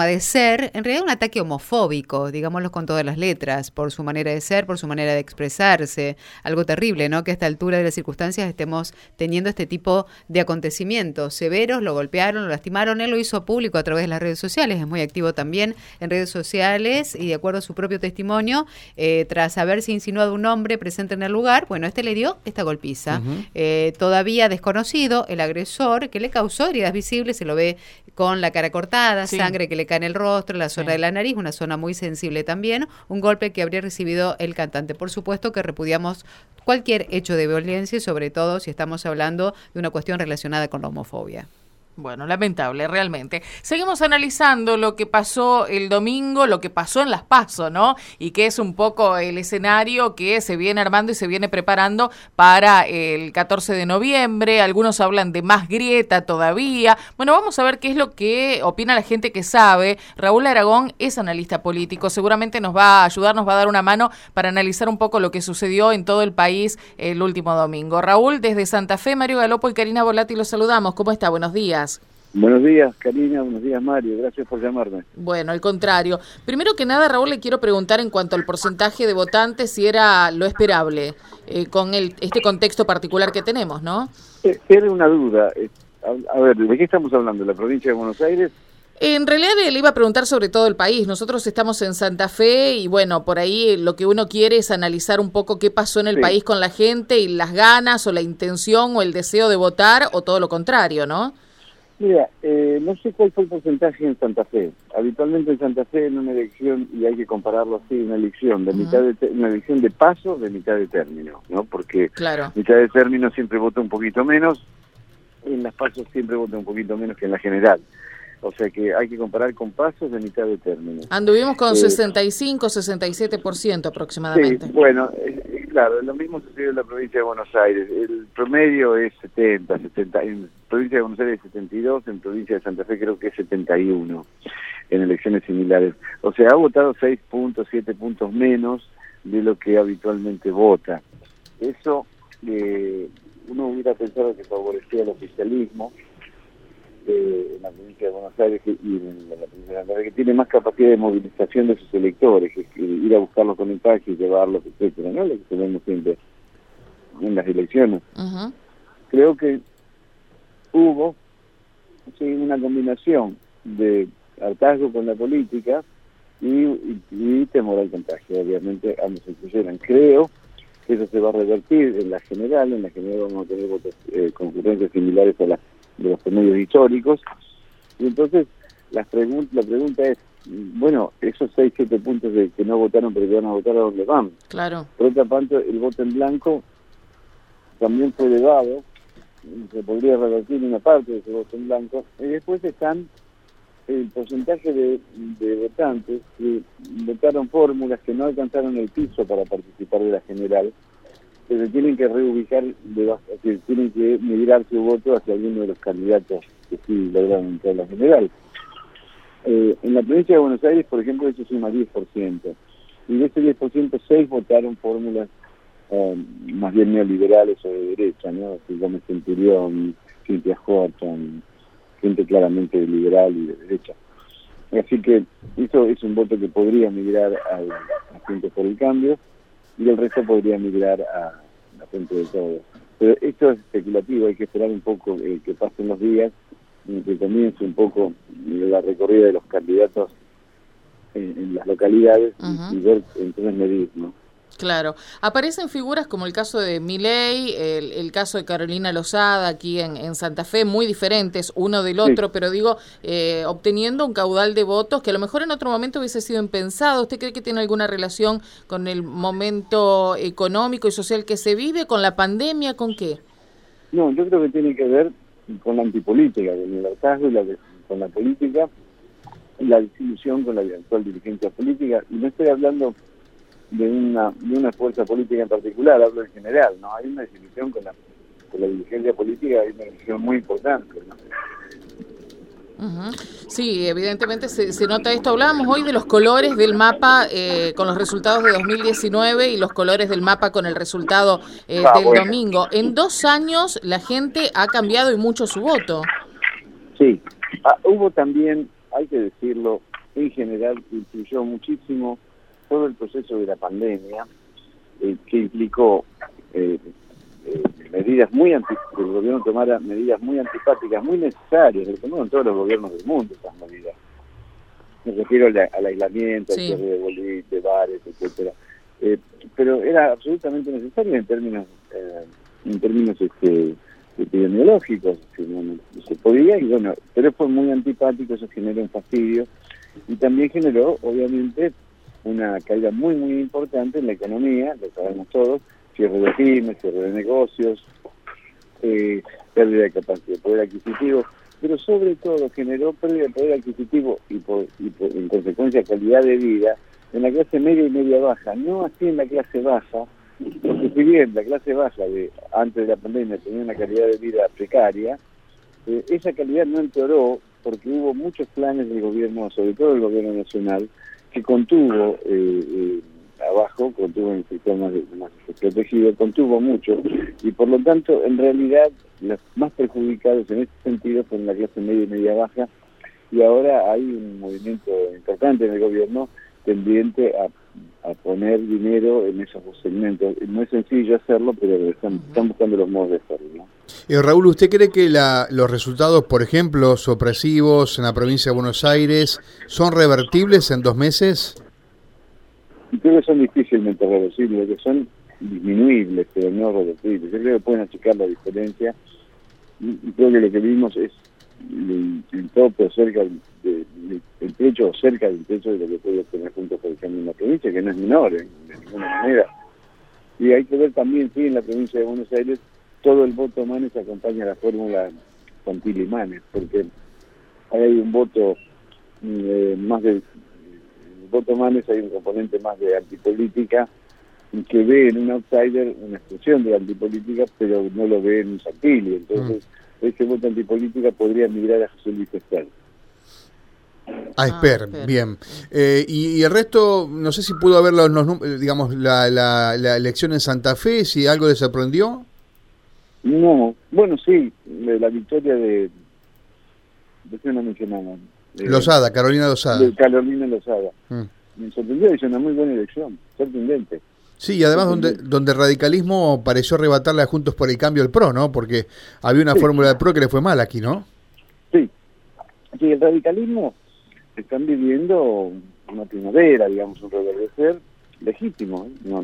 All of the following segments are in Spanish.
forma de ser, en realidad un ataque homofóbico, digámoslo con todas las letras, por su manera de ser, por su manera de expresarse. Algo terrible, ¿no? Que a esta altura de las circunstancias estemos teniendo este tipo de acontecimientos severos, lo golpearon, lo lastimaron, él lo hizo público a través de las redes sociales, es muy activo también en redes sociales y de acuerdo a su propio testimonio, eh, tras haberse insinuado un hombre presente en el lugar, bueno, este le dio esta golpiza. Eh, todavía desconocido, el agresor que le causó heridas visibles, se lo ve con la cara cortada, sangre que le en el rostro, la zona de la nariz, una zona muy sensible también, un golpe que habría recibido el cantante. Por supuesto que repudiamos cualquier hecho de violencia, sobre todo si estamos hablando de una cuestión relacionada con la homofobia. Bueno, lamentable, realmente. Seguimos analizando lo que pasó el domingo, lo que pasó en Las Paso, ¿no? Y que es un poco el escenario que se viene armando y se viene preparando para el 14 de noviembre. Algunos hablan de más grieta todavía. Bueno, vamos a ver qué es lo que opina la gente que sabe. Raúl Aragón es analista político, seguramente nos va a ayudar, nos va a dar una mano para analizar un poco lo que sucedió en todo el país el último domingo. Raúl, desde Santa Fe, Mario Galopo y Karina Volati los saludamos. ¿Cómo está? Buenos días. Buenos días, Karina. Buenos días, Mario. Gracias por llamarme. Bueno, al contrario. Primero que nada, Raúl, le quiero preguntar en cuanto al porcentaje de votantes si era lo esperable eh, con el, este contexto particular que tenemos, ¿no? Eh, era una duda. Eh, a, ver, ¿de qué estamos hablando? ¿La provincia de Buenos Aires? En realidad le iba a preguntar sobre todo el país. Nosotros estamos en Santa Fe y bueno, por ahí lo que uno quiere es analizar un poco qué pasó en el país con la gente y las ganas o la intención o el deseo de votar o todo lo contrario, ¿no? Mira, eh, no sé cuál fue el porcentaje en Santa Fe. Habitualmente en Santa Fe en una elección, y hay que compararlo así, una elección de mitad de una elección de paso de mitad de término, ¿no? Porque claro. mitad de término siempre vota un poquito menos, y en las pasos siempre vota un poquito menos que en la general. O sea que hay que comparar con pasos de mitad de término. Anduvimos con 65, 67% aproximadamente. Sí, bueno, eh, claro, lo mismo sucedió en la provincia de Buenos Aires. El promedio es 70, 70. En provincia de Buenos Aires es 72, en provincia de Santa Fe creo que es 71 en elecciones similares. O sea, ha votado 6 puntos, 7 puntos menos de lo que habitualmente vota. Eso eh, uno hubiera pensado que favorecía el oficialismo en la provincia de Buenos Aires y en la provincia de que tiene más capacidad de movilización de sus electores, que, ir a buscarlos con el taxi, llevarlos, etcétera, ¿no? Lo que tenemos siempre en las elecciones. Creo que hubo una combinación de hartazgo con la política y, temor al contagio, obviamente ambos se incluyeran. Creo que eso se va a revertir en la general, en la general vamos a tener votos, eh, concurrencias similares a las de los promedios históricos. Y entonces la, la pregunta es, bueno, esos 6, 7 puntos de que no votaron pero que van a votar, ¿a dónde van? Claro. Por otra parte, el voto en blanco también fue elevado, se podría revertir una parte de ese voto en blanco, y después están el porcentaje de, de votantes que votaron fórmulas que no alcanzaron el piso para participar de la general, se tienen que reubicar, de, tienen que migrar su voto hacia alguno de los candidatos que sí lograron entrar a la general. Eh, en la provincia de Buenos Aires, por ejemplo, eso suma 10%. Y de ese 10%, 6 votaron fórmulas eh, más bien neoliberales o de derecha, ¿no? Así como Centurión, Cintia Horton, gente claramente liberal y de derecha. Así que eso es un voto que podría migrar a Gente por el Cambio y el resto podría migrar a la frente de todo. Pero esto es especulativo, hay que esperar un poco eh, que pasen los días y que comience un poco la recorrida de los candidatos en, las localidades y, ver entonces medir, ¿no? Claro. Aparecen figuras como el caso de Miley, el, caso de Carolina Lozada aquí en, Santa Fe, muy diferentes uno del otro, pero digo, eh, obteniendo un caudal de votos que a lo mejor en otro momento hubiese sido impensado. ¿Usted cree que tiene alguna relación con el momento económico y social que se vive, con la pandemia, con qué? No, yo creo que tiene que ver con la antipolítica, con el hartazgo y la, con la política, la disilusión con la actual dirigencia política. Y no estoy hablando de una, de una fuerza política en particular, hablo en general, ¿no? Hay una desilusión con la, con la dirigencia política, hay una desilusión muy importante, ¿no? Sí, evidentemente se, se, nota esto. Hablábamos hoy de los colores del mapa eh, con los resultados de 2019 y los colores del mapa con el resultado eh, ah, del domingo. En dos años la gente ha cambiado y mucho su voto. Sí, ah, hubo también hay que decirlo, en general influyó muchísimo todo el proceso de la pandemia, eh, que implicó eh, eh, medidas muy anti que el gobierno tomara medidas muy antipáticas, muy necesarias, que tomaron todos los gobiernos del mundo esas medidas. Me refiero al, aislamiento, al cierre de boliches, bares, etcétera. pero era absolutamente necesario en términos en términos este, epidemiológicos, se podía, y bueno, pero fue muy antipático, eso generó un fastidio, y también generó, obviamente, una caída muy, muy importante en la economía, lo sabemos todos, cierre de pymes, cierre de negocios, eh, pérdida de capacidad de poder adquisitivo, pero sobre todo generó pérdida de poder adquisitivo y, por, en consecuencia calidad de vida en la clase media y media baja, no así en la clase baja, porque si bien la clase baja de antes de la pandemia tenía una calidad de vida precaria, eh, esa calidad no empeoró porque hubo muchos planes del gobierno, sobre todo el gobierno nacional, que contuvo eh, eh, abajo, contuvo en el sector más, más protegido, contuvo mucho, y por lo tanto, en realidad, los más perjudicados en este sentido fueron la clase media y media baja, y ahora hay un movimiento importante en el gobierno tendiente a, poner dinero en esos segmentos. No es sencillo hacerlo, pero están, buscando los modos de hacerlo. Eh, Raúl, ¿usted cree que la, los resultados, por ejemplo, opresivos en la provincia de Buenos Aires, son revertibles en dos meses? Creo que son difícilmente reversibles, que son disminuibles, pero no reversibles. Yo creo que pueden achicar la diferencia. Y creo que lo que vimos es el, tope cerca del el techo cerca del techo de lo que puede tener juntos por el cambio en la provincia, que no es menor ¿eh? de ninguna manera. Y hay que ver también si en la provincia de Buenos Aires todo el voto Manes acompaña la fórmula Santilli Manes, porque hay un voto eh, más de el voto Manes hay un componente más de antipolítica que ve en un outsider una expresión de antipolítica, pero no lo ve en Santilli. Entonces, mm. ese voto antipolítica podría migrar a José Luis Esper. A Esper, ah, bien. Eh, y, el resto, no sé si pudo haber los, digamos, la, la, la, elección en Santa Fe, si algo le sorprendió. No, bueno, sí, la victoria de... ¿De qué no mencionamos? Lozada, Carolina Lozada. Carolina Lozada. Mm. Me sorprendió, hizo una muy buena elección, sorprendente. Sí, y además donde, donde el radicalismo pareció arrebatarle a Juntos por el Cambio el PRO, ¿no? Porque había una fórmula de PRO que le fue mal aquí, ¿no? Sí, sí el radicalismo están viviendo una primavera, digamos, un reverdecer legítimo. ¿eh?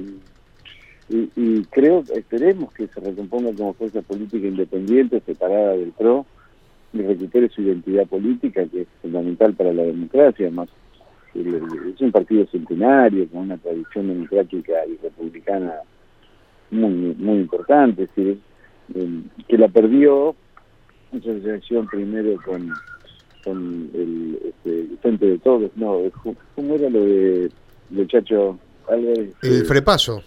Y, creo, esperemos que se recomponga como fuerza política independiente, separada del PRO, y recupere su identidad política, que es fundamental para la democracia, más es un partido centenario, con una tradición democrática y republicana muy muy importante, es decir, eh, que la perdió en su primero con con el, este, Frente de Todos, no, ¿cómo era lo de, de Chacho El Frepaso.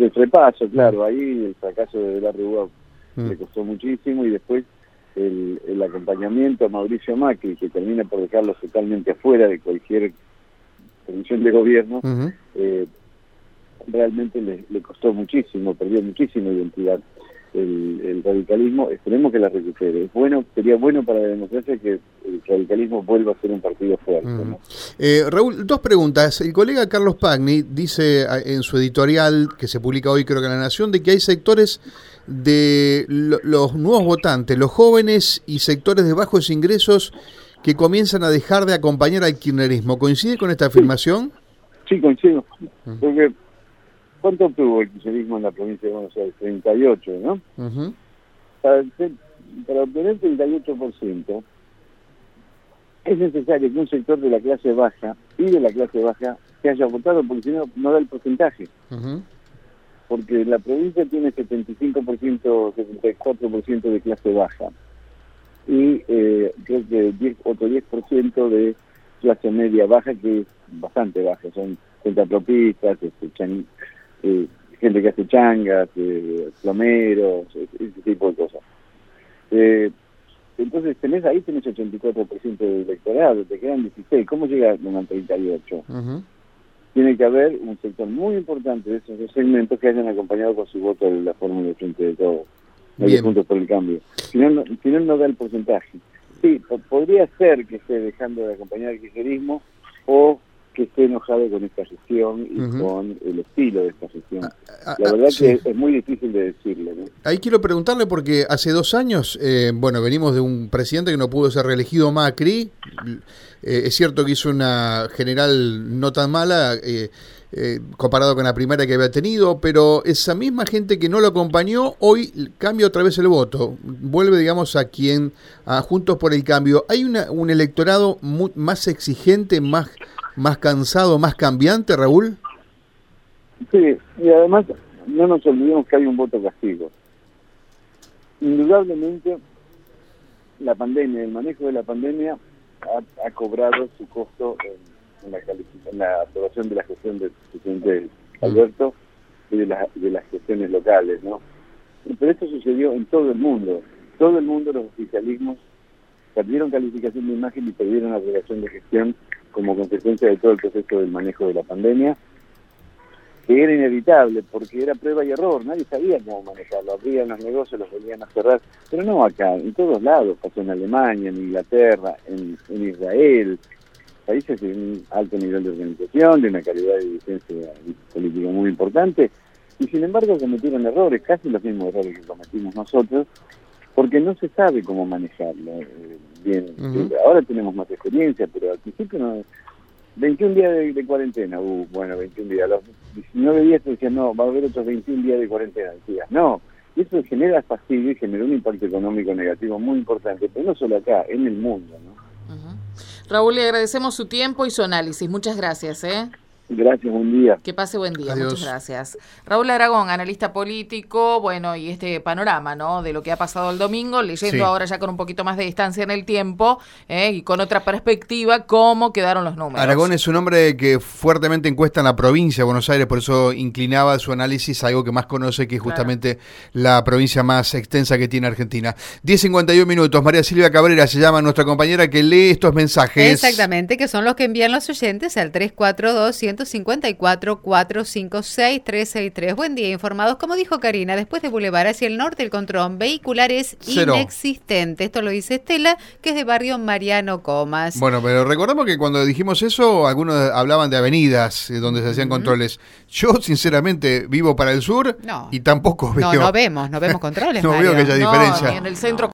El Frepaso, claro, ahí el fracaso de la Rubó mm. le costó muchísimo y después el, el acompañamiento a Mauricio Macri, que termina por dejarlo totalmente afuera de cualquier comisión de gobierno, eh, realmente le, le, costó muchísimo, perdió muchísima identidad el, radicalismo, esperemos que la recupere. Es bueno, sería bueno para la democracia que el radicalismo vuelva a ser un partido fuerte. Eh, Raúl, dos preguntas. El colega Carlos Pagni dice en su editorial, que se publica hoy creo que en La Nación, de que hay sectores de los nuevos votantes, los jóvenes y sectores de bajos ingresos que comienzan a dejar de acompañar al kirchnerismo. ¿Coincide con esta afirmación? Sí, coincido. Porque ¿Cuánto obtuvo el kirchnerismo en la provincia de Buenos Aires? 38, ¿no? para, para obtener 38% es necesario que un sector de la clase baja y de la clase baja se haya votado, porque si no, no da el porcentaje. Porque la provincia tiene 75%, 74% de clase baja. Y eh, creo que 10, otro 10% de clase media baja, que es bastante baja. Son centapropistas, este, eh, gente que hace changas, eh, plomeros, ese tipo de cosas. Eh, entonces tenés ahí tenés 84% del electorado, te quedan 16. ¿Cómo llega a 38? Tiene que haber un sector muy importante de esos dos segmentos que hayan acompañado con su voto la fórmula de frente de todos. puntos por el cambio. Si no, no, si no, no da el porcentaje. Sí, podría ser que esté dejando de acompañar el kirchnerismo o que esté enojado con esta gestión y con el estilo de esta gestión. Ah, ah, La verdad que es muy difícil de decirle. Ahí quiero preguntarle porque hace dos años, eh, bueno, venimos de un presidente que no pudo ser reelegido, Macri. Eh, es cierto que hizo una general no tan mala. Eh, eh, comparado con la primera que había tenido, pero esa misma gente que no lo acompañó hoy cambia otra vez el voto, vuelve digamos a quien, a Juntos por el Cambio. ¿Hay una, un electorado más exigente, más, más cansado, más cambiante, Raúl? Sí, y además no nos olvidemos que hay un voto castigo. Indudablemente la pandemia, el manejo de la pandemia ha, ha cobrado su costo en en la, en la aprobación de la gestión del presidente Alberto y de, de las gestiones locales, ¿no? Pero esto sucedió en todo el mundo. Todo el mundo, los oficialismos, perdieron calificación de imagen y perdieron aprobación de gestión como consecuencia de todo el proceso del manejo de la pandemia, que era inevitable porque era prueba y error, nadie sabía cómo manejarlo, abrían los negocios, los volvían a cerrar, pero no acá, en todos lados, pasó en Alemania, en Inglaterra, en, Israel, países de un alto nivel de organización, de una calidad de dirigencia política muy importante, y sin embargo cometieron errores, casi los mismos errores que cometimos nosotros, porque no se sabe cómo manejarlo bien. Ahora tenemos más experiencia, pero al principio no... 21 días de, cuarentena, uh, bueno, 21 días. los 19 días te decían, no, va a haber otros 21 días de cuarentena. Decías, no. Y eso genera fastidio y genera un impacto económico negativo muy importante, pero no solo acá, en el mundo, ¿no? Raúl, le agradecemos su tiempo y su análisis. Muchas gracias. ¿eh? Gracias, buen día. Que pase buen día, muchas gracias. Raúl Aragón, analista político, bueno, y este panorama, ¿no? De lo que ha pasado el domingo, leyendo ahora ya con un poquito más de distancia en el tiempo ¿eh? y con otra perspectiva, cómo quedaron los números. Aragón es un hombre que fuertemente encuesta en la provincia de Buenos Aires, por eso inclinaba su análisis a algo que más conoce, que es justamente la provincia más extensa que tiene Argentina. 10.51 minutos, María Silvia Cabrera se llama nuestra compañera que lee estos mensajes. Exactamente, que son los que envían los oyentes al 342 154 456 363. Buen día, informados. Como dijo Karina, después de Boulevard hacia el norte, el control vehicular es inexistente. Esto lo dice Estela, que es de barrio Mariano Comas. Bueno, pero recordamos que cuando dijimos eso, algunos hablaban de avenidas eh, donde se hacían controles. Yo, sinceramente, vivo para el sur y tampoco veo. No, no vemos, no vemos controles. no veo que haya diferencia. en el centro